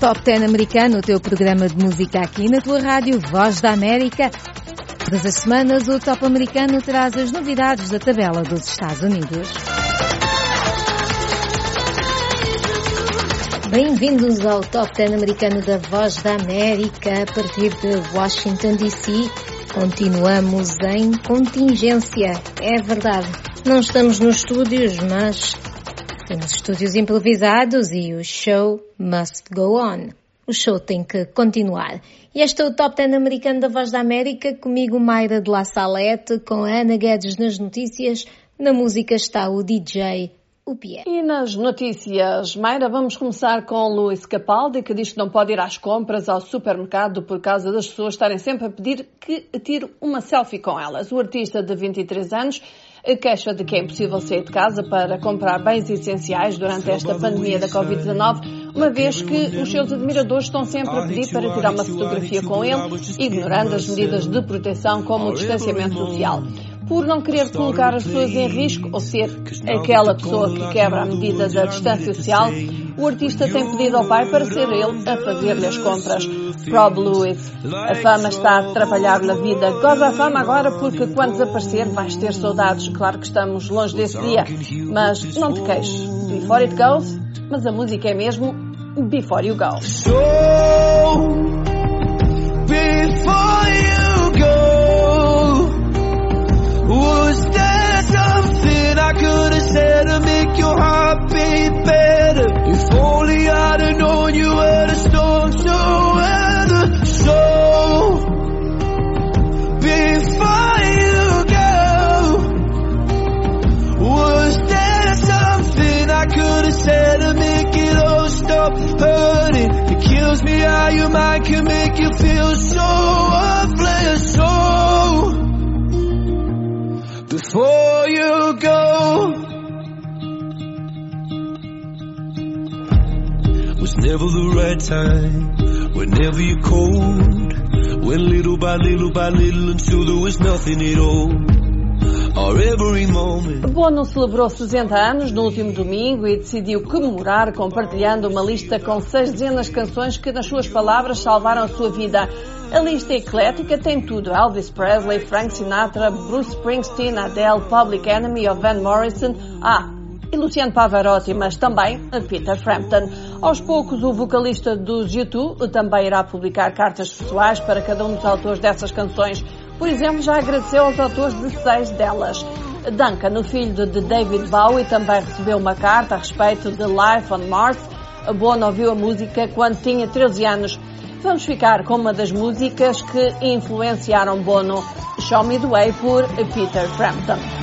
Top 10 Americano, o teu programa de música aqui na tua rádio Voz da América. Todas as semanas o Top Americano traz as novidades da tabela dos Estados Unidos. Bem-vindos ao Top 10 Americano da Voz da América, a partir de Washington DC. Continuamos em contingência, é verdade. Não estamos nos estúdios, mas temos estúdios improvisados e o show must go on. O show tem que continuar. E este é o Top 10 americano da Voz da América, comigo Mayra de La Salete, com Ana Guedes nas notícias. Na música está o DJ E nas notícias, Mayra, vamos começar com Luís Capaldi, que diz que não pode ir às compras ao supermercado por causa das pessoas estarem sempre a pedir que tire uma selfie com elas. O artista de 23 anos queixa de que é impossível sair de casa para comprar bens essenciais durante esta pandemia da Covid-19, uma vez que os seus admiradores estão sempre a pedir para tirar uma fotografia com ele, ignorando as medidas de proteção como o distanciamento social por não querer colocar as pessoas em risco ou ser aquela pessoa que quebra a medida da distância social, o artista tem pedido ao pai para ser ele a fazer-lhe as compras. Rob Lewis. A fama está a trabalhar na vida. Goza a fama agora porque quando desaparecer vais ter saudades. Claro que estamos longe desse dia, mas não te queixes. Before it goes, mas a música é mesmo Before You Go. So, before you could have said to make your heart beat better? If only I'd have known you were the storm so weather. So, before you go, was there something I could have said to make it all stop hurting? It kills me how your mind can make you feel so worthless. So, before you go. Never the right time, whenever you're cold. Went little by little by little until there was nothing at all. Bono celebrou 60 anos no último domingo e decidiu comemorar compartilhando uma lista com seis dezenas de canções que, nas suas palavras, salvaram a sua vida. A lista eclética tem tudo: Elvis Presley, Frank Sinatra, Bruce Springsteen, Adele, Public Enemy ou Van Morrison. Ah, e Luciano Pavarotti, mas também Peter Frampton. Aos poucos, o vocalista dos YouTube também irá publicar cartas pessoais para cada um dos autores dessas canções. Por exemplo, já agradeceu aos autores de seis delas. Duncan, o filho de David Bowie, também recebeu uma carta a respeito de Life on Mars. Bono ouviu a música quando tinha 13 anos. Vamos ficar com uma das músicas que influenciaram Bono, Show Me the Way, por Peter Frampton.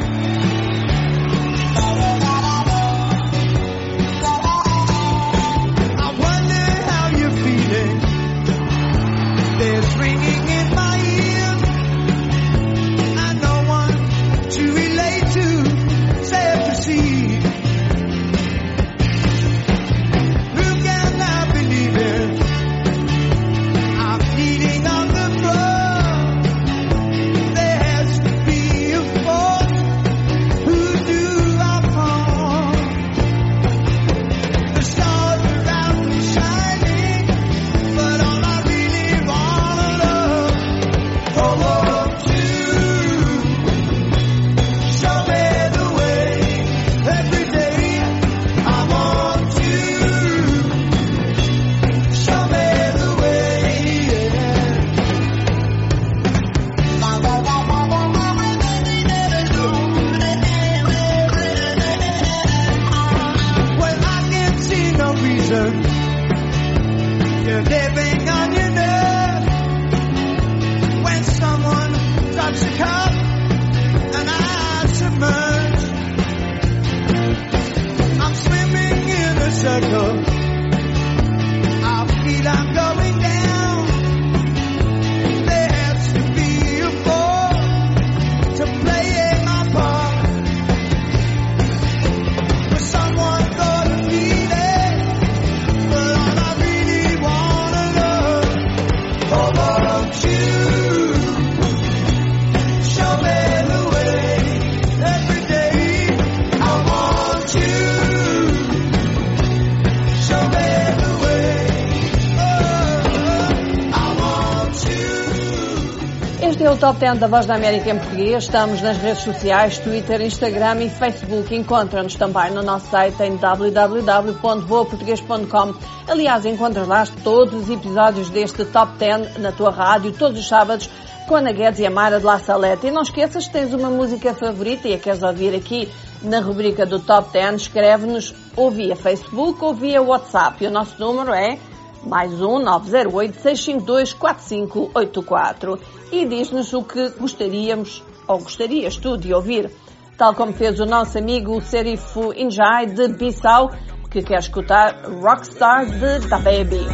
Top 10 da Voz da América em português. Estamos nas redes sociais, Twitter, Instagram e Facebook. Encontra-nos também no nosso site em www.voaportuguês.com. Aliás, encontras lá todos os episódios deste Top 10 na tua rádio, todos os sábados, com Ana Guedes e a Mara de La Salete. E não esqueças que tens uma música favorita e a queres ouvir aqui na rubrica do Top 10, escreve-nos ou via Facebook ou via WhatsApp. E o nosso número é mais um 908 652 4584 e diz-nos o que gostaríamos ou gostarias tu de ouvir, tal como fez o nosso amigo Serifo Injai de Bissau, que quer escutar Rockstar de Da Baby.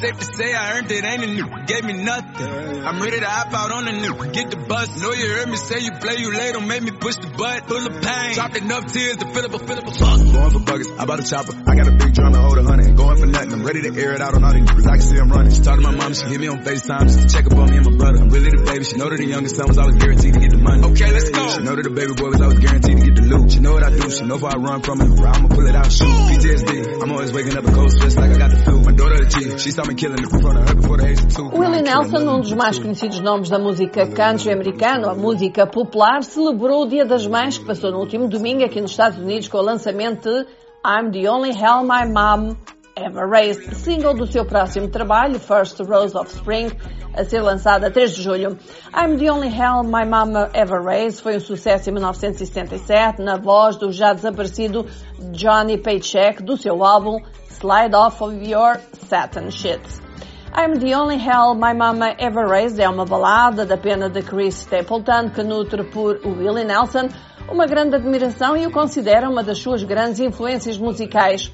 Safe to say I earned it, ain't a new, gave me nothing. I'm ready to hop out on the new, get the bus. Know you heard me say you play, you late, don't make me push the butt. Full of pain, dropped enough tears to fill up a, fill up a fuck. Going for buggers, I bought a chopper. I got a big drum and hold a hundred. Going for nothing, I'm ready to air it out on all these niggas. I can see I'm running. She talked to my mom, she hit me on FaceTime just to check up on me and my brother. I'm really the baby, she know that the youngest son was always guaranteed to get the money. Okay, let's go. She know that the baby boy was always guaranteed to get the loot. She know what I do, she know if I run from it, I'ma pull it out, shoot. PTSD, I'm always waking up a cold sweats like I got the flu. My daughter the G, she saw me killing it before Willie Nelson, um dos mais conhecidos nomes da música country americano, a música popular, celebrou o Dia das Mães, que passou no último domingo aqui nos Estados Unidos com o lançamento de I'm the Only Hell My Mom Ever Raised, single do seu próximo trabalho, First Rose of Spring, a ser lançado a 3 de julho. I'm the Only Hell My Mama Ever Raised foi um sucesso em 1977 na voz do já desaparecido Johnny Paycheck do seu álbum Slide Off of Your Satin Shit. I'm the Only Hell My Mama Ever Raised é uma balada da pena de Chris Stapleton que nutre por Willie Nelson uma grande admiração e o considera uma das suas grandes influências musicais.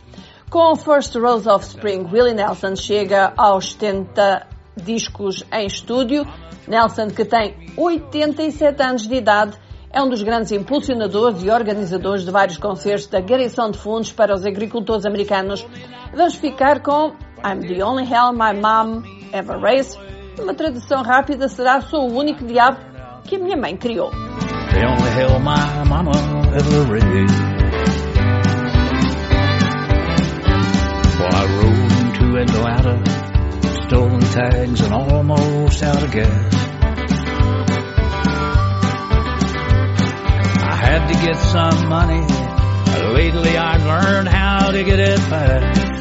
Com First Rose of Spring, Willie Nelson chega aos 70 discos em estúdio. Nelson, que tem 87 anos de idade, é um dos grandes impulsionadores e organizadores de vários concertos da Garrição de Fundos para os agricultores americanos. Vamos ficar com I'm the only hell my mom ever raised. Uma tradução rápida será Sou o único diabo que a minha mãe criou. The only hell my mama ever raised. Well, I rode into Atlanta, stolen tags and almost out of gas. I had to get some money. Lately I've learned how to get it fast.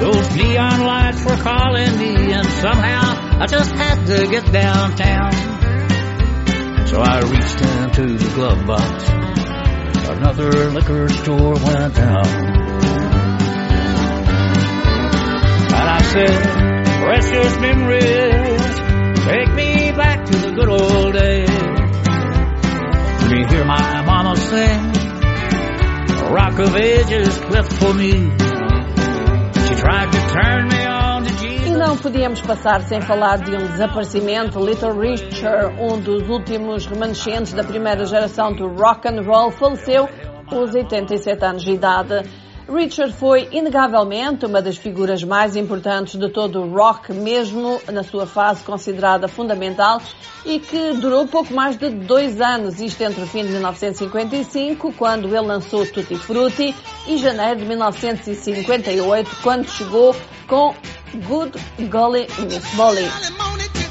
Those neon lights were calling me, and somehow I just had to get downtown. So I reached into the glove box. Another liquor store went down. And I said, precious memories, take me back to the good old days. Let me hear my mama sing, Rock of Ages cleft for me. E não podíamos passar sem falar de um desaparecimento. Little Richard, um dos últimos remanescentes da primeira geração do rock and roll, faleceu aos 87 anos de idade. Richard foi inegavelmente uma das figuras mais importantes de todo o rock, mesmo na sua fase considerada fundamental e que durou pouco mais de dois anos, isto entre o fim de 1955, quando ele lançou Tutti Frutti, e janeiro de 1958, quando chegou com Good Golly Miss Molly.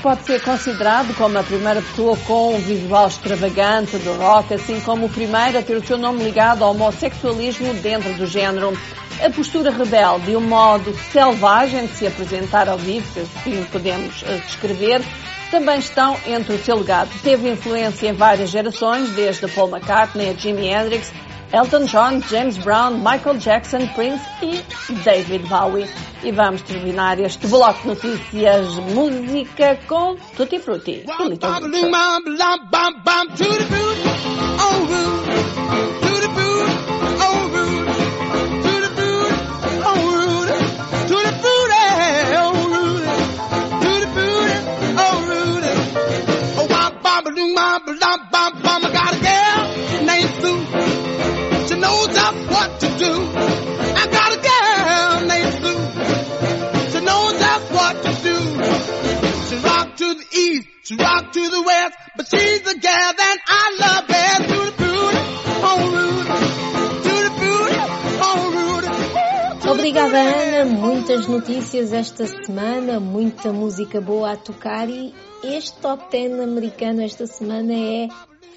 Pode ser considerado como a primeira pessoa com um visual extravagante do rock, assim como o primeiro a ter o seu nome ligado ao homossexualismo dentro do género. A postura rebelde e o modo selvagem de se apresentar ao vivo, se assim podemos eh, descrever, também estão entre o seu legado. Teve influência em várias gerações, desde Paul McCartney a Jimi Hendrix, Elton John, James Brown, Michael Jackson, Prince e David Bowie. E vamos terminar este bloco de notícias. Música com Tutti Frutti. rock Muitas notícias esta semana, muita música boa a tocar e este top 10 americano esta semana é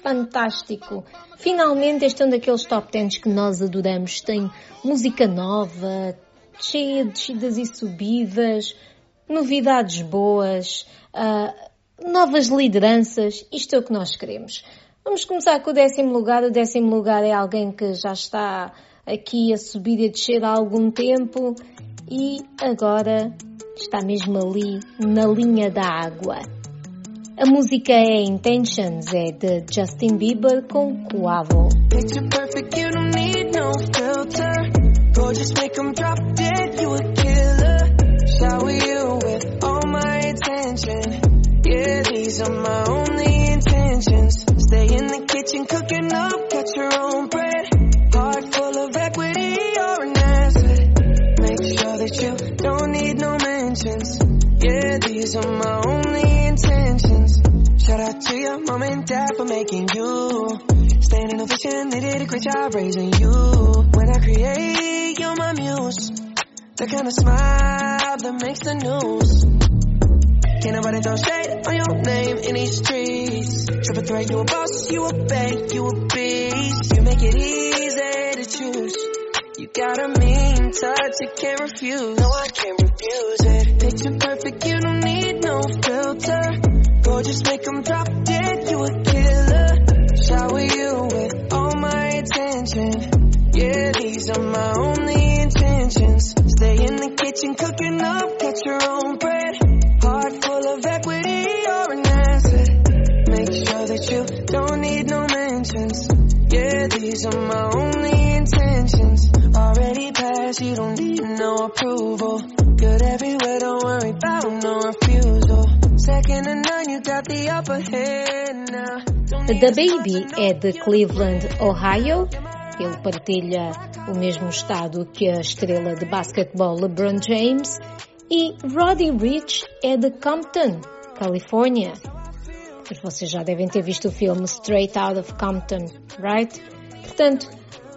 fantástico. Finalmente este é um daqueles top 10 que nós adoramos. Tem música nova, cheia de descidas e subidas, novidades boas, uh, novas lideranças, isto é o que nós queremos. Vamos começar com o décimo lugar. O décimo lugar é alguém que já está aqui a subir e a descer há algum tempo e agora está mesmo ali na linha da água. A música é Intentions, é de Justin Bieber com Coavo. Picture perfect, you don't need no these are my only intentions. Shout out to your mom and dad for making you. Standing ovation, they did a great job raising you. When I create, you're my muse. The kind of smile that makes the news. Can't nobody throw shade on your name in these streets. Triple threat, you a boss, you a bank, you a beast. You make it easy to choose. You got a mean touch, you can't refuse. No, I can't refuse it. Picture perfect, you don't need no filter. Gorgeous, make them drop dead, you a killer. Shower you with all my attention. Yeah, these are my only approval. Good everywhere, don't worry about no refusal. Second to none, you got the upper hand now. The Baby é de Cleveland, Ohio. Ele partilha o mesmo estado que a estrela de basquetebol LeBron James e Roddy Rich é de Compton, Califórnia. Mas vocês já devem ter visto o filme Straight Out of Compton, right? Portanto,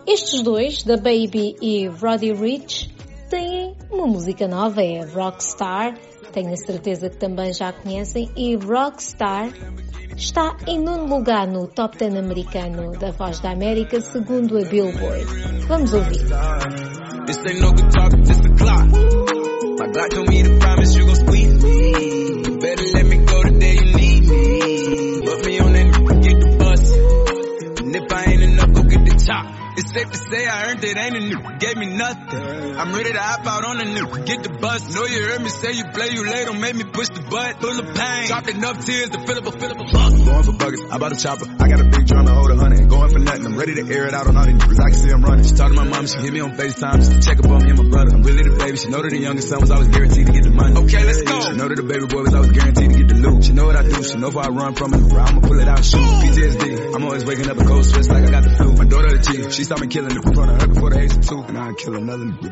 estes dois, The Baby e Roddy Rich, têm uma música nova, é Rockstar. Tenho a certeza que também já conhecem. E Rockstar está em nono lugar no Top 10 americano da Voz da América, segundo a Billboard. Vamos ouvir. My Glock told me to promise you gon' squeeze me. You better let me go the day you need me. Put me on that get the bus. And if I ain't enough, go get the chop. It's safe to say I earned it, ain't a new, gave me nothing. I'm ready to hop out on a new, get the bus. Know you heard me say you play, you late, don't make me push the butt. Full of pain, dropped enough tears to fill up a, fill up a buck. Going for buggers, I bought a chopper. I got a big drum to hold a hundred. Going for nothing, I'm ready to air it out on all these niggas. I can see I'm running. She talked to my mom, she hit me on FaceTime to check up on me and my brother. I'm really the baby, she know that the youngest son was always guaranteed to get the money. Okay, let's go. She know that the baby boy was always guaranteed to get the loot. She know what I do, she know if I run from it, I'ma pull it out, shoot. PTSD, I'm always waking up a cold sweats like I got the flu. My daughter the chief, she saw front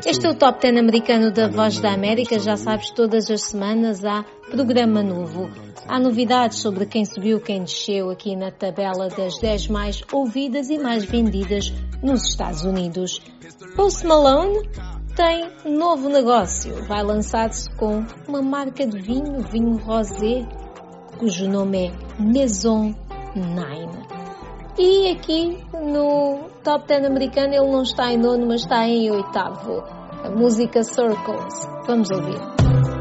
Este é o Top 10 americano da Voz da América. Já sabes, todas as semanas há programa novo. Há novidades sobre quem subiu, quem desceu aqui na tabela das 10 mais ouvidas e mais vendidas nos Estados Unidos. Post Malone tem novo negócio. Vai lançar-se com uma marca de vinho, vinho rosé, cujo nome é Maison 9. E aqui no Top 10 americano ele não está em nono, mas está em oitavo. A música Circles. Vamos ouvir.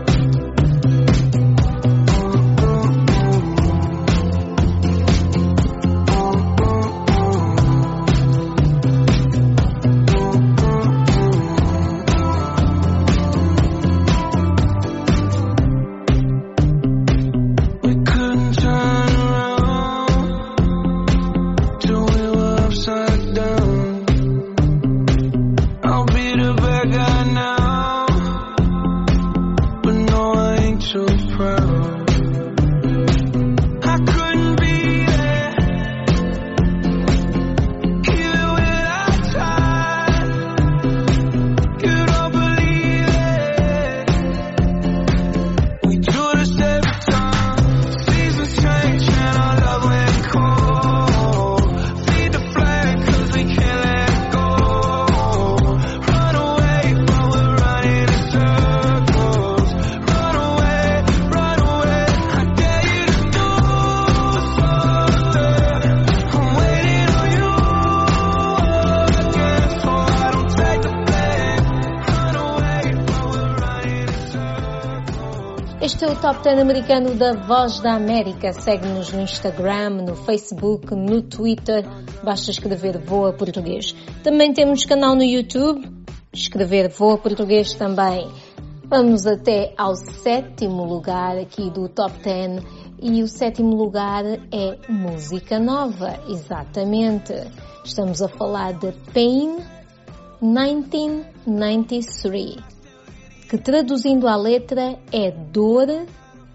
Este é o Top 10 americano da Voz da América. Segue-nos no Instagram, no Facebook, no Twitter. Basta escrever Voa Português. Também temos canal no YouTube. Escrever Voa Português também. Vamos até ao sétimo lugar aqui do Top 10 e o sétimo lugar é música nova, exatamente. Estamos a falar de Pain 1993, que traduzindo a letra é Dor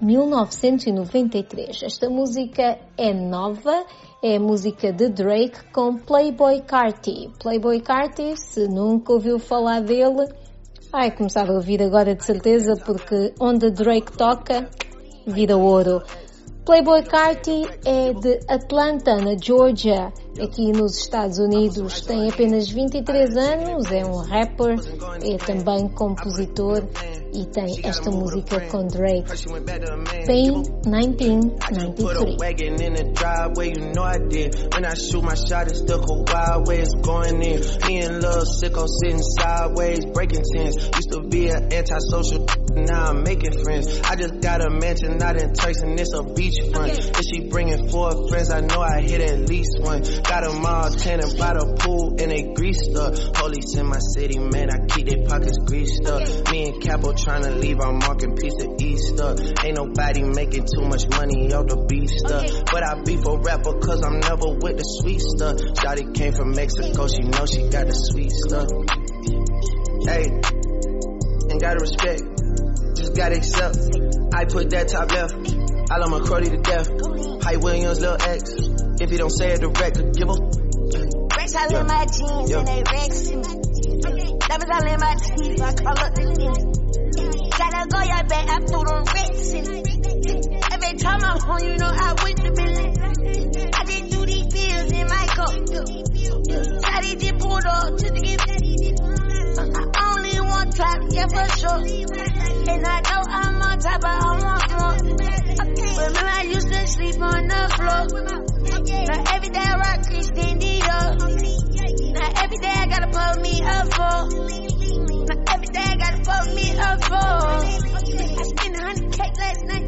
1993. Esta música é nova, é a música de Drake com Playboy Carti. Playboy Carti, se nunca ouviu falar dele, Vai começar a ouvir agora de certeza, porque onde Drake toca, vira ouro. Playboy Carti é de Atlanta, na Georgia, aqui nos Estados Unidos. Tem apenas 23 anos, é um rapper, é também compositor e tem esta música com Drake. Pain 1993. When I shoot my shot, it's the wild way it's going in. Me and Lil Sicko sitting sideways, breaking tents. Used to be an antisocial, now I'm making friends. I just got a mansion out in Turks and it's a beachfront. If she bringing four friends, I know I hit at least one. Got them all tanning by the pool and they greased up. Police in my city, man, I keep their pockets greased up. Me and Capo trying to leave our marking piece of Easter. Ain't nobody making too much money off the beef stuff. But I be for rapper cause I'm never with the sweet stuff. Shotty came from Mexico, she know she got the sweet stuff. Hey, and gotta respect, just gotta accept. I put that top left, I love my cruddy to death. Hype Williams, Lil X, if he don't say it direct, give a. Rex all yeah. in my jeans yeah. and they Rex Diamonds all in my teeth, I call up the thing. Gotta go, y'all back, I threw them Rex Every time I'm home, you know I went to Billy. I just do these pills in my cup. Daddy just pulled up to the gift. Uh, uh, Top, yeah, for sure. And I know I'm on top, but I want more. I used to sleep on the floor. Now every day I rock Dior. Now every day I gotta put me. Now every day I gotta put me up for. I spent 100k last night.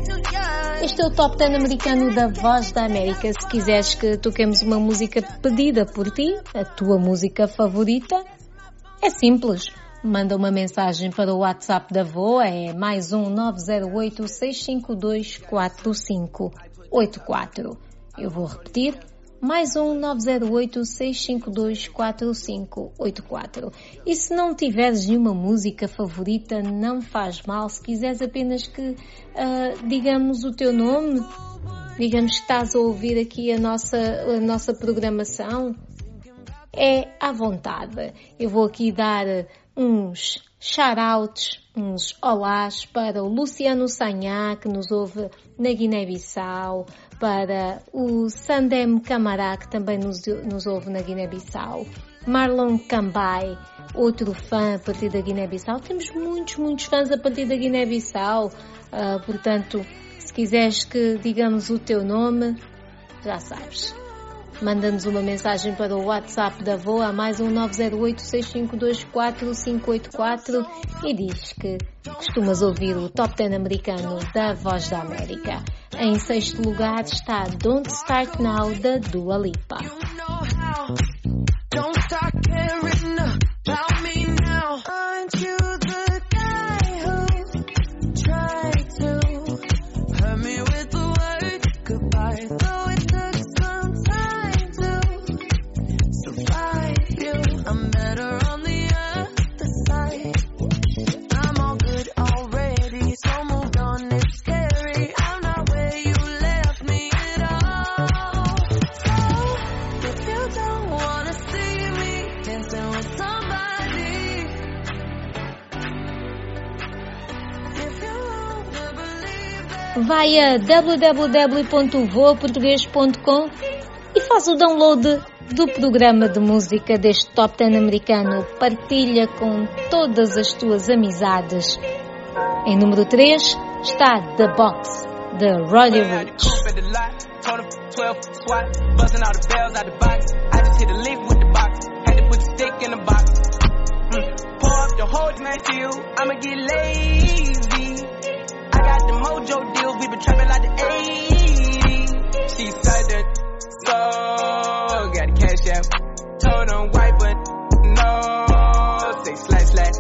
Este é o Top 10 americano da Voz da América. Se quiseres que toquemos uma música pedida por ti, a tua música favorita, é simples. Manda uma mensagem para o WhatsApp da VOA, é mais um 908 652 4584. Eu vou repetir, mais um 908-652-4584. E se não tiveres nenhuma música favorita, não faz mal. Se quiseres apenas que uh, digamos o teu nome, digamos que estás a ouvir aqui a nossa, a nossa programação, é à vontade. Eu vou aqui dar uns shoutouts, uns olás para o Luciano Sanhá, que nos ouve na Guiné-Bissau, para o Sandem Camará, que também nos, nos ouve na Guiné-Bissau, Marlon Cambai, outro fã a partir da Guiné-Bissau. Temos muitos, muitos fãs a partir da Guiné-Bissau, uh, portanto, se quiseres que digamos o teu nome, já sabes. Manda-nos uma mensagem para o WhatsApp da VOA mais um 908-652-4584 e diz que costumas ouvir o Top 10 americano da Voz da América. Em sexto lugar está Don't Start Now da Dua Lipa. Vai a www.voaportugues.com e faz o download do programa de música deste Top 10 americano. Partilha com todas as tuas amizades. Em número 3 está The Box, de Roddy Rich. Pour up the whole night I'ma get lazy. Got the mojo deals, we been trapping like the 80s. She said that so got the cash out. Told him white, but no. Say slash slash.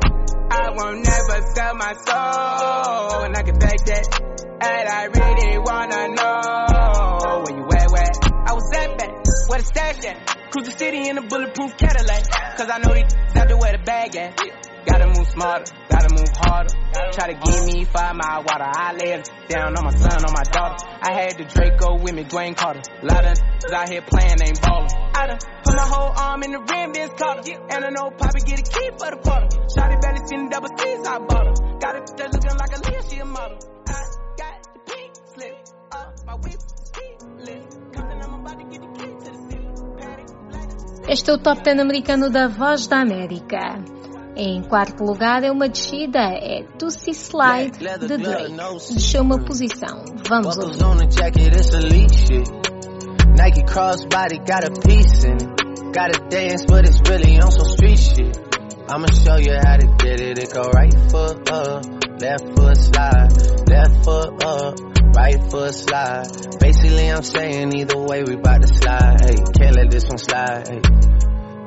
I won't never sell my soul, and I can back that. And I really wanna know where you at, where I was at back, where the stash at. Cruise the city in a bulletproof Cadillac, cause I know these out there where the bag at. Gotta move smarter, gotta move harder. Try to give me five mile water. I lay down on my son, on my daughter. I had the Draco with me, Dwayne Carter. Lot of out here playing, ain't ballin'. I done put my whole arm in the rim, Vince Carter. And I know Poppy get a key for the quarter. Shotty belly seen double C's, I bought her. Got it that looking like a Leah, she a model. I got the pink slip up my whip. Este é o Top 10 americano da Voz da América. Em quarto lugar é uma descida, é Tussie Slide de Drake. Desceu uma posição. Vamos ouvir. Nike crossbody got a piece in it. Gotta dance, but it's really on some street shit. I'ma show you how to get it. It go right foot up, left foot slide, left foot up, right foot slide. Basically, I'm saying either way we bout to slide. Hey, can't let this one slide. Hey.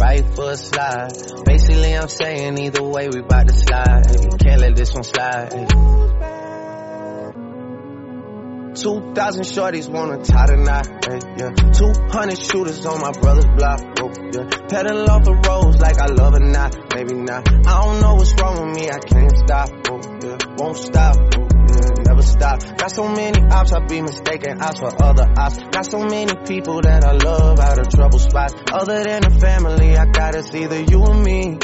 right foot slide. Basically, I'm saying either way we bout to slide. Can't let this one slide. Hey. 2,000 shorties wanna tie the knot, yeah. 200 shooters on my brother's block, oh, yeah. Pedal off the roads like I love it not, maybe not. I don't know what's wrong with me, I can't stop, oh, yeah. Won't stop, oh. Never stop. Got so many ops, I be mistaken ops for other ops. Got so many people that I love out of trouble spots. Other than the family, I got it's either you or me.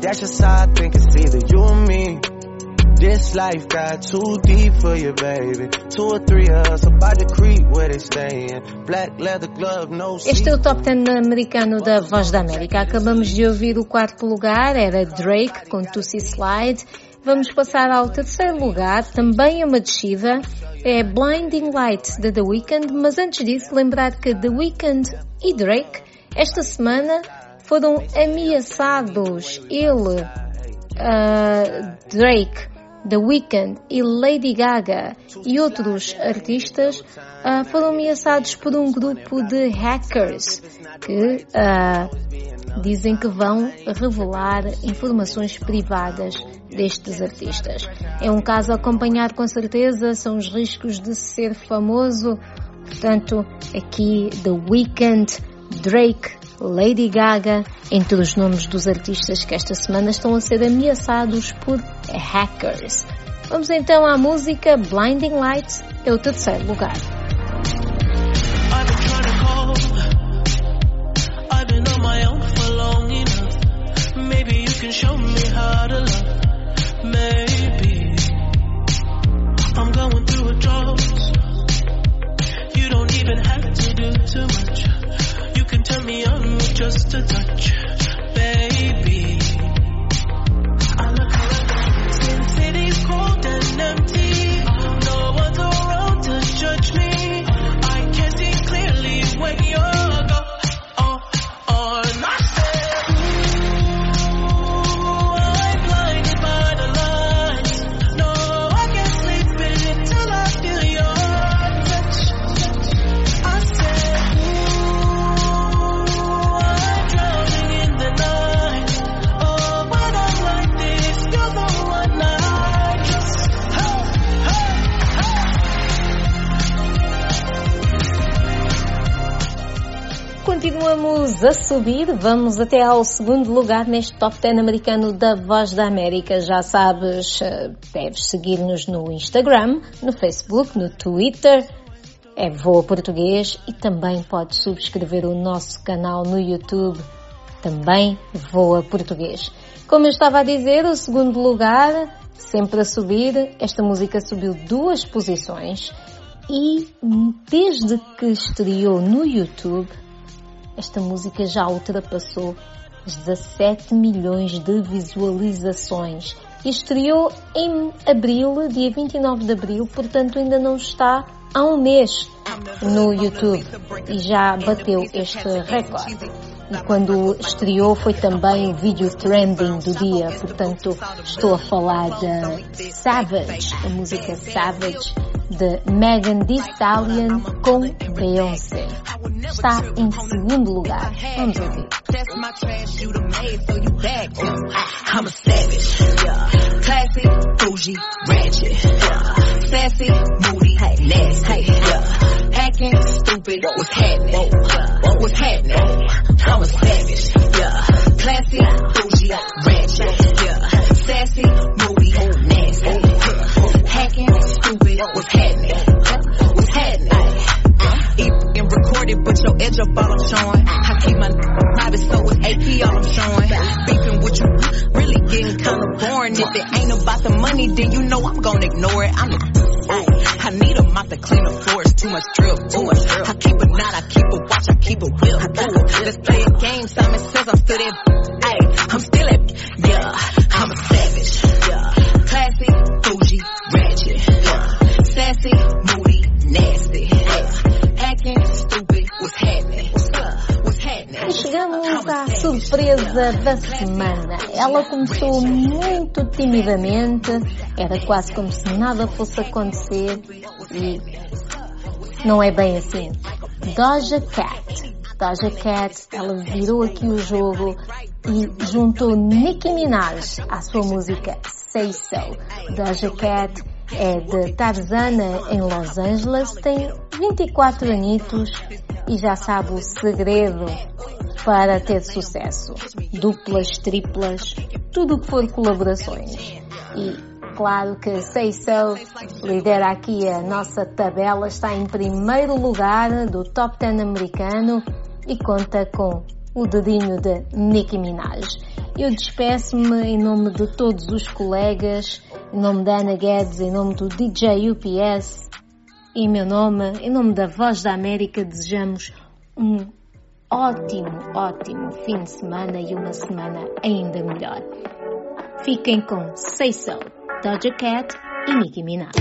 That's just how I think it's either you or me. This life got too deep for you, baby. Two or three of us about to creep where they stayin'. Black leather glove, no Este é o Top 10 americano da Voz da América. Acabamos de ouvir o quarto lugar, era Drake com Tussie Slide. Vamos passar ao terceiro lugar, também uma descida, é Blinding Light de The Weeknd, mas antes disso lembrar que The Weeknd e Drake esta semana foram ameaçados. Ele, ah, Drake, The Weeknd e Lady Gaga e outros artistas ah, foram ameaçados por um grupo de hackers que ah, dizem que vão revelar informações privadas destes artistas. É um caso a acompanhar com certeza, são os riscos de ser famoso. Portanto, aqui The Weeknd, Drake, Lady Gaga, entre os nomes dos artistas que esta semana estão a ser ameaçados por hackers. Vamos então à música Blinding Lights, é o terceiro lugar. Show me how to love. Me on just a touch, Continuamos a subir, vamos até ao segundo lugar neste Top 10 americano da Voz da América. Já sabes, eh, deves seguir-nos no Instagram, no Facebook, no Twitter, é Voa Português e também podes subscrever o nosso canal no YouTube, também Voa Português. Como eu estava a dizer, o segundo lugar, sempre a subir, esta música subiu duas posições E desde que estreou no YouTube, esta música já ultrapassou os 17 milhões de visualizações. E estreou em abril, dia 29 de abril, portanto ainda não está há um mês no YouTube e já bateu este recorde. E quando estreou foi também vídeo trending do dia, portanto estou a falar de Savage, a música Savage de Megan Thee Stallion com Beyoncé. Está em segundo lugar. Vamos ouvir. I'm a savage, yeah. Classy, bougie, ratchet, yeah. Sassy, moody, nasty, yeah. Acting stupid, what's happening? What was happening? I'm a savage, yeah. Classy, bougie, ratchet, yeah. Sassy, moody, nasty, yeah. Hacking, stupid, what's happening? Recorded, but your edge up all I'm uh-huh. showing. I keep my private, so it's AP all I'm showing. Beefing with you, really getting kinda boring. If it ain't about the money, then you know I'm gonna ignore it. I'm the, I need a mop to clean the floors. Too much drip, too much drip. I keep a knot, I keep a watch, I keep a whip. Let's play a game. Simon says I'm da semana. Ela começou muito timidamente, era quase como se nada fosse acontecer e não é bem assim. Doja Cat. Doja Cat, ela virou aqui o jogo e juntou Nicki Minaj à sua música Say So. Doja Cat é de Tarzana em Los Angeles, tem 24 anitos e já sabe o segredo para ter sucesso. Duplas, triplas, tudo o que for colaborações. E claro que Say So lidera aqui a nossa tabela, está em primeiro lugar do top 10 americano e conta com o dedinho de Nicki Minaj. Eu despeço-me em nome de todos os colegas, em nome da Ana Guedes, em nome do DJ UPS em meu nome, em nome da Voz da América, desejamos um ótimo, ótimo fim de semana e uma semana ainda melhor. Fiquem com Say So, Doja Cat e Nicki Minaj.